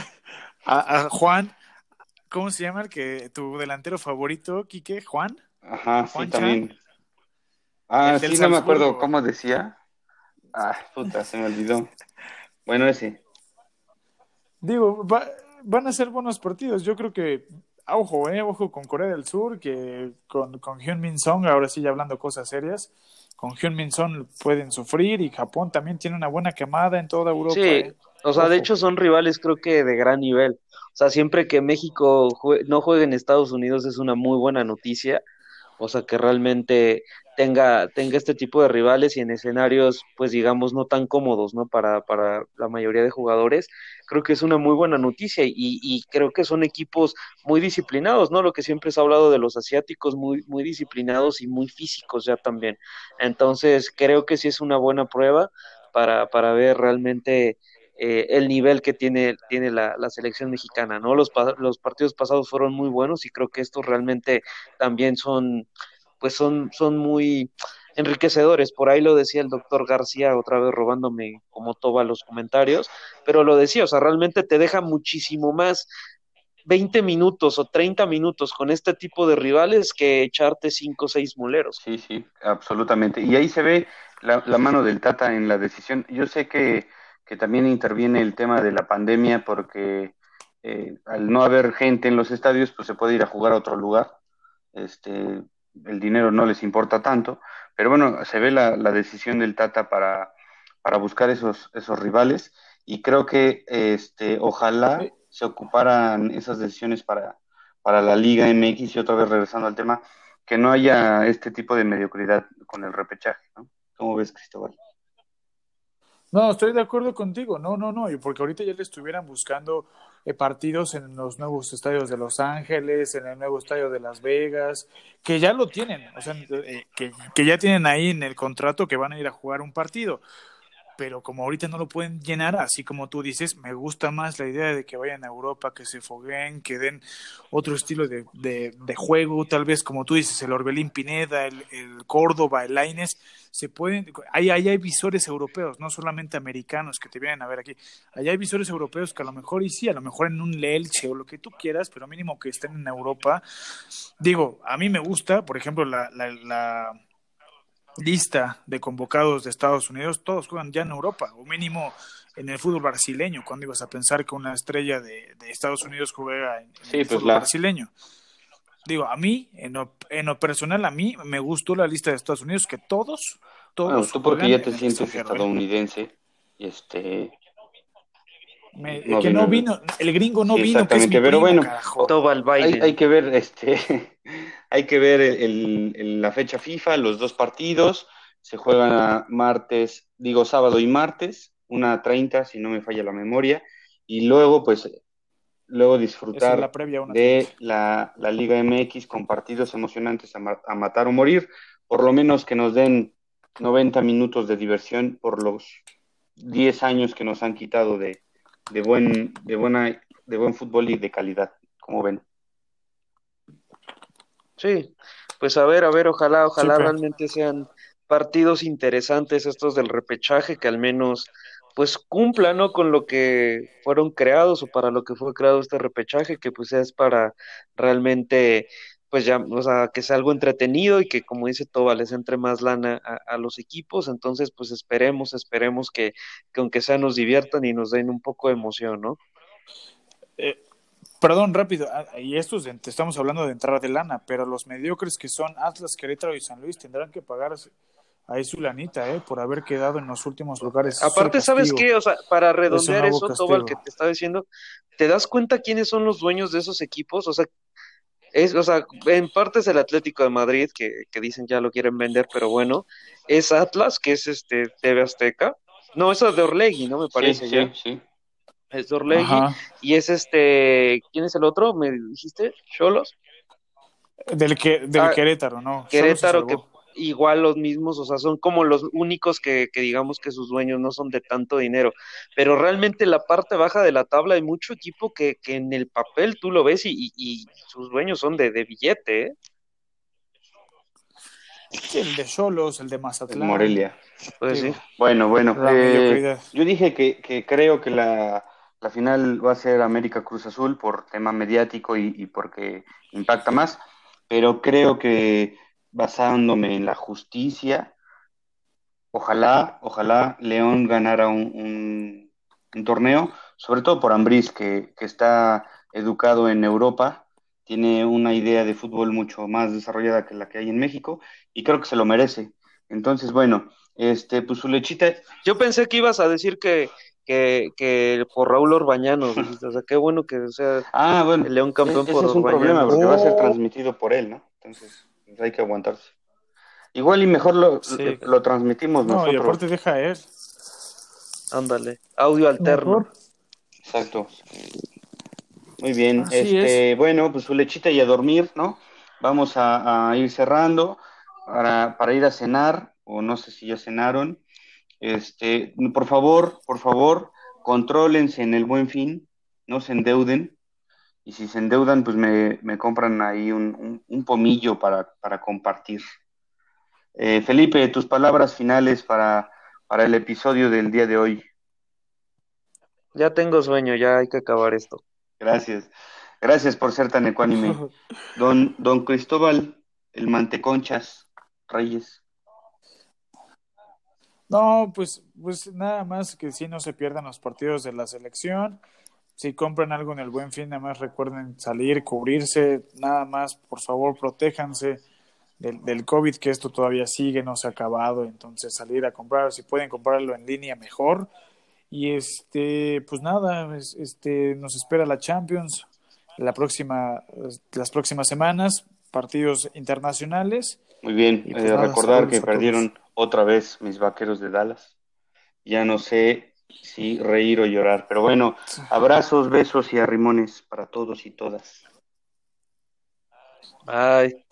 Speaker 3: A, a Juan, ¿cómo se llama el que tu delantero favorito, Quique? ¿Juan?
Speaker 1: Ajá, sí,
Speaker 3: Juan
Speaker 1: también. Ah, sí, no me acuerdo cómo decía. Ah, puta, se me olvidó. Bueno, ese.
Speaker 3: Digo, va- van a ser buenos partidos. Yo creo que, ah, ojo, eh, ojo con Corea del Sur, que con, con Hyun Min Song, ahora sí ya hablando cosas serias, con Hyun Min Song pueden sufrir y Japón también tiene una buena quemada en toda Europa.
Speaker 2: Sí,
Speaker 3: eh.
Speaker 2: o sea, de hecho son rivales creo que de gran nivel. O sea, siempre que México jue- no juegue en Estados Unidos es una muy buena noticia. O sea, que realmente tenga, tenga este tipo de rivales y en escenarios, pues digamos, no tan cómodos, ¿no? Para, para la mayoría de jugadores. Creo que es una muy buena noticia y, y creo que son equipos muy disciplinados, ¿no? Lo que siempre se ha hablado de los asiáticos, muy, muy disciplinados y muy físicos ya también. Entonces, creo que sí es una buena prueba para, para ver realmente eh, el nivel que tiene, tiene la, la selección mexicana, ¿no? Los, los partidos pasados fueron muy buenos y creo que estos realmente también son, pues son, son muy enriquecedores. Por ahí lo decía el doctor García, otra vez robándome como toba los comentarios, pero lo decía, o sea, realmente te deja muchísimo más 20 minutos o 30 minutos con este tipo de rivales que echarte 5 o 6 moleros.
Speaker 1: Sí, sí, absolutamente. Y ahí se ve la, la mano del Tata en la decisión. Yo sé que, que también interviene el tema de la pandemia porque eh, al no haber gente en los estadios, pues se puede ir a jugar a otro lugar. Este, el dinero no les importa tanto, pero bueno, se ve la, la decisión del Tata para, para buscar esos, esos rivales y creo que este, ojalá se ocuparan esas decisiones para, para la Liga MX y otra vez regresando al tema, que no haya este tipo de mediocridad con el repechaje, ¿no? ¿Cómo ves, Cristóbal?
Speaker 3: No, estoy de acuerdo contigo. No, no, no. Y porque ahorita ya le estuvieran buscando eh, partidos en los nuevos estadios de Los Ángeles, en el nuevo estadio de Las Vegas, que ya lo tienen. O sea, eh, que, que ya tienen ahí en el contrato que van a ir a jugar un partido. Pero como ahorita no lo pueden llenar, así como tú dices, me gusta más la idea de que vayan a Europa, que se fogueen, que den otro estilo de, de, juego, tal vez como tú dices, el Orbelín Pineda, el, Córdoba, el Laines, se pueden, ahí, ahí hay visores europeos, no solamente americanos que te vienen a ver aquí, allá hay visores europeos que a lo mejor, y sí, a lo mejor en un Lelche o lo que tú quieras, pero mínimo que estén en Europa. Digo, a mí me gusta, por ejemplo, la, la, la lista de convocados de Estados Unidos, todos juegan ya en Europa, o mínimo en el fútbol brasileño, cuando ibas a pensar que una estrella de, de Estados Unidos juega en, en
Speaker 1: Sí,
Speaker 3: el
Speaker 1: pues
Speaker 3: fútbol
Speaker 1: la-
Speaker 3: brasileño. Digo, a mí, en lo, en lo personal, a mí me gustó la lista de Estados Unidos, que todos todos.
Speaker 1: Bueno, tú porque ya te sientes
Speaker 3: extranjero, ¿eh?
Speaker 1: estadounidense, y este,
Speaker 3: Me-
Speaker 1: No
Speaker 3: que
Speaker 1: vino
Speaker 3: no
Speaker 1: el-
Speaker 3: vino, el gringo no
Speaker 1: Sí,
Speaker 3: vino, que es mi
Speaker 1: pero
Speaker 3: primo,
Speaker 1: bueno. hay que ver, este, hay que ver el- el- la fecha FIFA, los dos partidos, se juegan a martes, digo sábado y martes, una 30 si no me falla la memoria, y luego pues, luego
Speaker 3: es
Speaker 1: disfrutar
Speaker 3: la previa, una
Speaker 1: de la, la Liga MX con partidos emocionantes a, ma- a matar o morir, por lo menos que nos den 90 minutos de diversión por los 10 años que nos han quitado de, de buen, de buena, de buen fútbol y de calidad, como ven.
Speaker 2: Sí, pues a ver, a ver, ojalá, ojalá realmente sean partidos interesantes estos del repechaje, que al menos pues cumplan, ¿no? Con lo que fueron creados o para lo que fue creado este repechaje, que pues es para realmente, pues ya, o sea, que sea algo entretenido y que como dice Toba, les entre más lana a, a los equipos, entonces pues esperemos, esperemos que, que aunque sea nos diviertan y nos den un poco de emoción, ¿no?
Speaker 3: Eh, perdón, rápido, ah, y estos estamos hablando de entrada de lana, pero los mediocres que son Atlas, Querétaro y San Luis tendrán que pagar ahí su lanita, ¿eh? Por haber quedado en los últimos lugares. Es
Speaker 2: Aparte, ¿sabes qué? O sea, para redondear
Speaker 3: nuevo
Speaker 2: eso, Tobal, que te estaba diciendo, ¿te das cuenta quiénes son los dueños de esos equipos? O sea, es, o sea, en parte es el Atlético de Madrid, que, que dicen ya lo quieren vender, pero bueno, es Atlas, que es este TV Azteca. No, eso es de Orlegui, ¿no? Me
Speaker 1: Sí,
Speaker 2: parece
Speaker 1: sí,
Speaker 2: ya.
Speaker 1: sí.
Speaker 2: Es de Orlegui.
Speaker 3: Ajá.
Speaker 2: Y es este, ¿quién es el otro? ¿Me dijiste? ¿Cholos?
Speaker 3: Del, que, del
Speaker 2: Ah,
Speaker 3: Querétaro, ¿no?
Speaker 2: Querétaro, que igual los mismos, o sea, son como los únicos que, que digamos que sus dueños no son de tanto dinero, pero realmente la parte baja de la tabla hay mucho equipo que, que en el papel tú lo ves y, y- y sus dueños son de, de billete, ¿eh?
Speaker 3: El de Cholos, el de
Speaker 1: El
Speaker 3: Mazatlán.
Speaker 1: Morelia.
Speaker 2: Pues sí.
Speaker 1: Bueno, bueno, eh, yo dije que, que creo que la, la final va a ser América Cruz Azul por tema mediático y, porque impacta más, pero creo que basándome en la justicia, ojalá, ojalá León ganara un torneo, sobre todo por Ambriz, que, que está educado en Europa, tiene una idea de fútbol mucho más desarrollada que la que hay en México, y creo que se lo merece. Entonces, bueno, este, pues su lechita,
Speaker 2: Yo pensé que ibas a decir que, que, que por Raúl Orbañanos, o sea, qué bueno que sea
Speaker 1: Ah, bueno,
Speaker 2: el León campeón
Speaker 1: ese
Speaker 2: por
Speaker 1: es un
Speaker 2: Orbañanos.
Speaker 1: problema porque va a ser
Speaker 3: Oh.
Speaker 1: transmitido por él, ¿no? Entonces, hay que aguantarse. Igual y mejor lo,
Speaker 3: Sí.
Speaker 1: lo, lo transmitimos
Speaker 3: No, y
Speaker 1: nosotros.
Speaker 3: aparte deja él.
Speaker 2: Ándale, audio alterno.
Speaker 3: Mejor.
Speaker 1: Exacto. Muy bien.
Speaker 3: Así
Speaker 1: este, bueno, pues su lechita y a dormir, ¿no? Vamos a, a ir cerrando para, para ir a cenar, o no sé si ya cenaron. Este, por favor, por favor, contrólense en el buen fin, no se endeuden. Y si se endeudan, pues me, me compran ahí un, un- un pomillo para, para compartir. Eh, Felipe, tus palabras finales para, para el episodio del día de hoy.
Speaker 2: Ya tengo sueño, ya hay que acabar esto.
Speaker 1: Gracias. Gracias por ser tan ecuánime. Don, don Cristóbal, el Manteconchas Reyes.
Speaker 3: No, pues, pues nada más que si no se pierdan los partidos de la selección. Si compran algo en el buen fin, nada más recuerden salir, cubrirse, nada más, por favor, protéjanse del, del COVID, que esto todavía sigue, no se ha acabado, entonces salir a comprar, si pueden comprarlo en línea, mejor. Y este, pues nada, es- este, nos espera la Champions la próxima, las próximas semanas, partidos internacionales.
Speaker 1: Muy bien.
Speaker 3: Pues
Speaker 1: Eh,
Speaker 3: nada,
Speaker 1: recordar que perdieron otra vez mis vaqueros de Dallas. Ya no sé si reír o llorar. Pero bueno, abrazos, besos y arrimones para todos y todas.
Speaker 2: Bye.